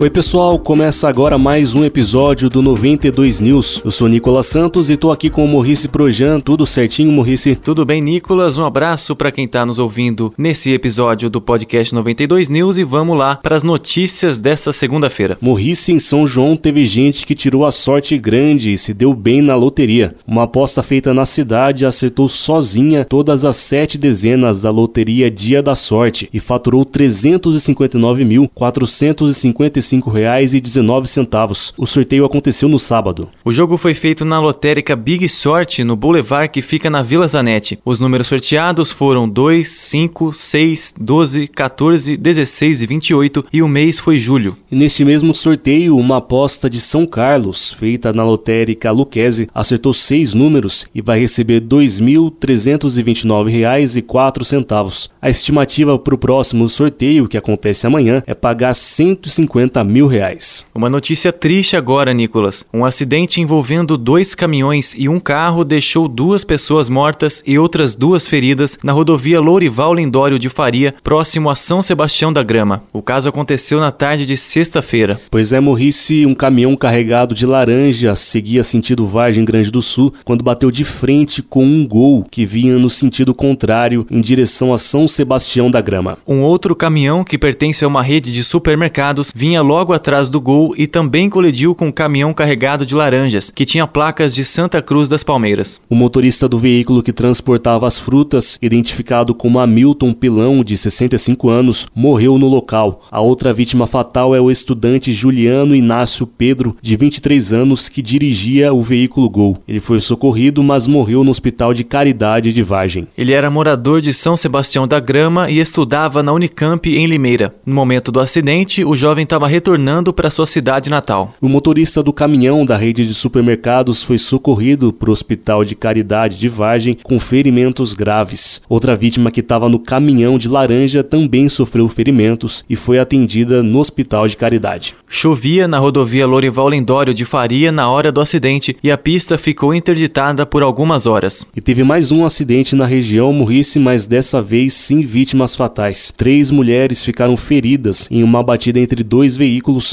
Oi, pessoal, começa agora mais um episódio do 92 News. Eu sou Nicolas Santos e tô aqui com o Morrice Projan. Tudo certinho, Morrice? Tudo bem, Nicolas? Um abraço para quem tá nos ouvindo nesse episódio do podcast 92 News e vamos lá para as notícias dessa segunda-feira. Morrice em São João teve gente que tirou a sorte grande e se deu bem na loteria. Uma aposta feita na cidade acertou sozinha todas as sete dezenas da loteria Dia da Sorte e faturou R$ 359.455 R$ O sorteio aconteceu no sábado. O jogo foi feito na lotérica Big Sorte, no Boulevard, que fica na Vila Zanetti. Os números sorteados foram 2, 5, 6, 12, 14, 16 e 28 e o mês foi julho. E neste mesmo sorteio, uma aposta de São Carlos, feita na lotérica Luquezzi, acertou seis números e vai receber R$ 2.329,04. A estimativa para o próximo sorteio, que acontece amanhã, é pagar R$ 150 50 mil reais. Uma notícia triste agora, Nicolas. Um acidente envolvendo dois caminhões e um carro deixou duas pessoas mortas e outras duas feridas na rodovia Lourival Lindório de Faria, próximo a São Sebastião da Grama. O caso aconteceu na tarde de sexta-feira. Pois é, morrisse um caminhão carregado de laranja seguia sentido Vargem Grande do Sul quando bateu de frente com um gol que vinha no sentido contrário em direção a São Sebastião da Grama. Um outro caminhão que pertence a uma rede de supermercados vinha logo atrás do gol e também colidiu com um caminhão carregado de laranjas, que tinha placas de Santa Cruz das Palmeiras. O motorista do veículo que transportava as frutas, identificado como Hamilton Pilão, de 65 anos, morreu no local. A outra vítima fatal é o estudante Juliano Inácio Pedro, de 23 anos, que dirigia o veículo Gol. Ele foi socorrido, mas morreu no Hospital de Caridade de Vargem. Ele era morador de São Sebastião da Grama e estudava na Unicamp em Limeira. No momento do acidente, o jovem estava retornando para sua cidade natal. O motorista do caminhão da rede de supermercados foi socorrido para o Hospital de Caridade de Vargem com ferimentos graves. Outra vítima que estava no caminhão de laranja também sofreu ferimentos e foi atendida no Hospital de Caridade. Chovia na rodovia Lorival Lindório de Faria na hora do acidente e a pista ficou interditada por algumas horas. E teve mais um acidente na região Morrice, mas dessa vez sem vítimas fatais. Três mulheres ficaram feridas em uma batida entre dois veículos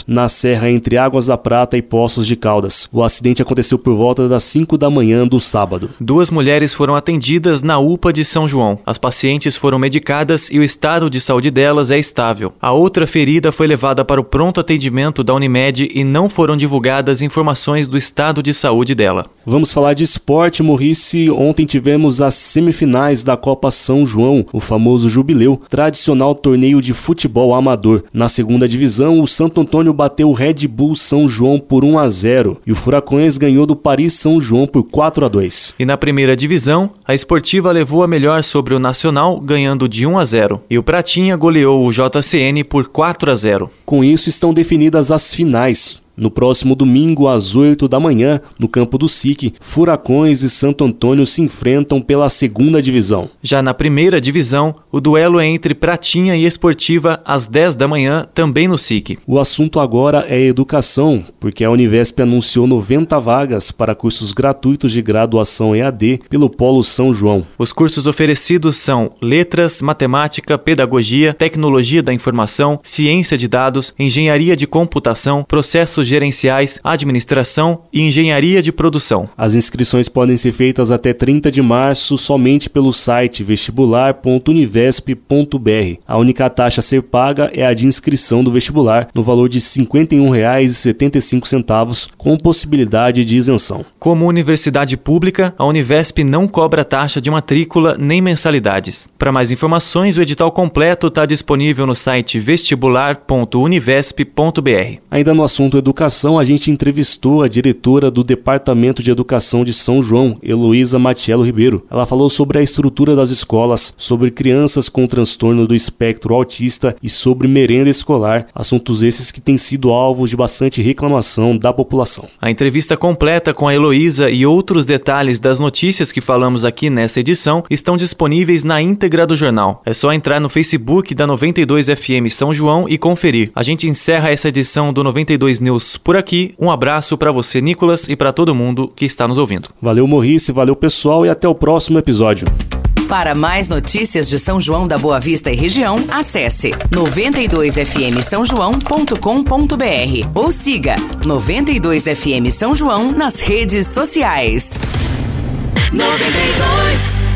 na serra entre Águas da Prata e Poços de Caldas. O acidente aconteceu por volta das 5 da manhã do sábado. Duas mulheres foram atendidas na UPA de São João. As pacientes foram medicadas e o estado de saúde delas é estável. A outra ferida foi levada para o pronto atendimento da Unimed e não foram divulgadas informações do estado de saúde dela. Vamos falar de esporte, Morrice. Ontem tivemos as semifinais da Copa São João, o famoso Jubileu, tradicional torneio de futebol amador. Na segunda divisão, o Santo Antônio bateu o Red Bull São João por 1 a 0 e o Furacões ganhou do Paris São João por 4 a 2. E na primeira divisão, a Esportiva levou a melhor sobre o Nacional, ganhando de 1 a 0, e o Pratinha goleou o JCN por 4 a 0. Com isso estão definidas as finais. No próximo domingo, às 8 da manhã, no campo do SIC, Furacões e Santo Antônio se enfrentam pela segunda divisão. Já na primeira divisão, o duelo é entre Pratinha e Esportiva às 10 da manhã, também no SIC. O assunto agora é educação, porque a Univesp anunciou 90 vagas para cursos gratuitos de graduação EAD pelo Polo São João. Os cursos oferecidos são Letras, Matemática, Pedagogia, Tecnologia da Informação, Ciência de Dados, Engenharia de Computação, Processo processos gerenciais, administração e engenharia de produção. As inscrições podem ser feitas até 30 de março somente pelo site vestibular.univesp.br. A única taxa a ser paga é a de inscrição do vestibular, no valor de R$ 51,75, com possibilidade de isenção. Como universidade pública, a Univesp não cobra taxa de matrícula nem mensalidades. Para mais informações, o edital completo está disponível no site vestibular.univesp.br. Ainda no assunto educação, Educação, a gente entrevistou a diretora do Departamento de Educação de São João, Heloísa Matiello Ribeiro. Ela falou sobre a estrutura das escolas, sobre crianças com transtorno do espectro autista e sobre merenda escolar, assuntos esses que têm sido alvo de bastante reclamação da população. A entrevista completa com a Heloísa e outros detalhes das notícias que falamos aqui nessa edição estão disponíveis na íntegra do jornal. É só entrar no Facebook da 92 FM São João e conferir. A gente encerra essa edição do 92 News ficamos por aqui. Um abraço para você, Nicolas, e para todo mundo que está nos ouvindo. Valeu, Morrice, valeu, pessoal, e até o próximo episódio. Para mais notícias de São João da Boa Vista e região, acesse 92fm São João.com.br ou siga 92fm São João nas redes sociais. 92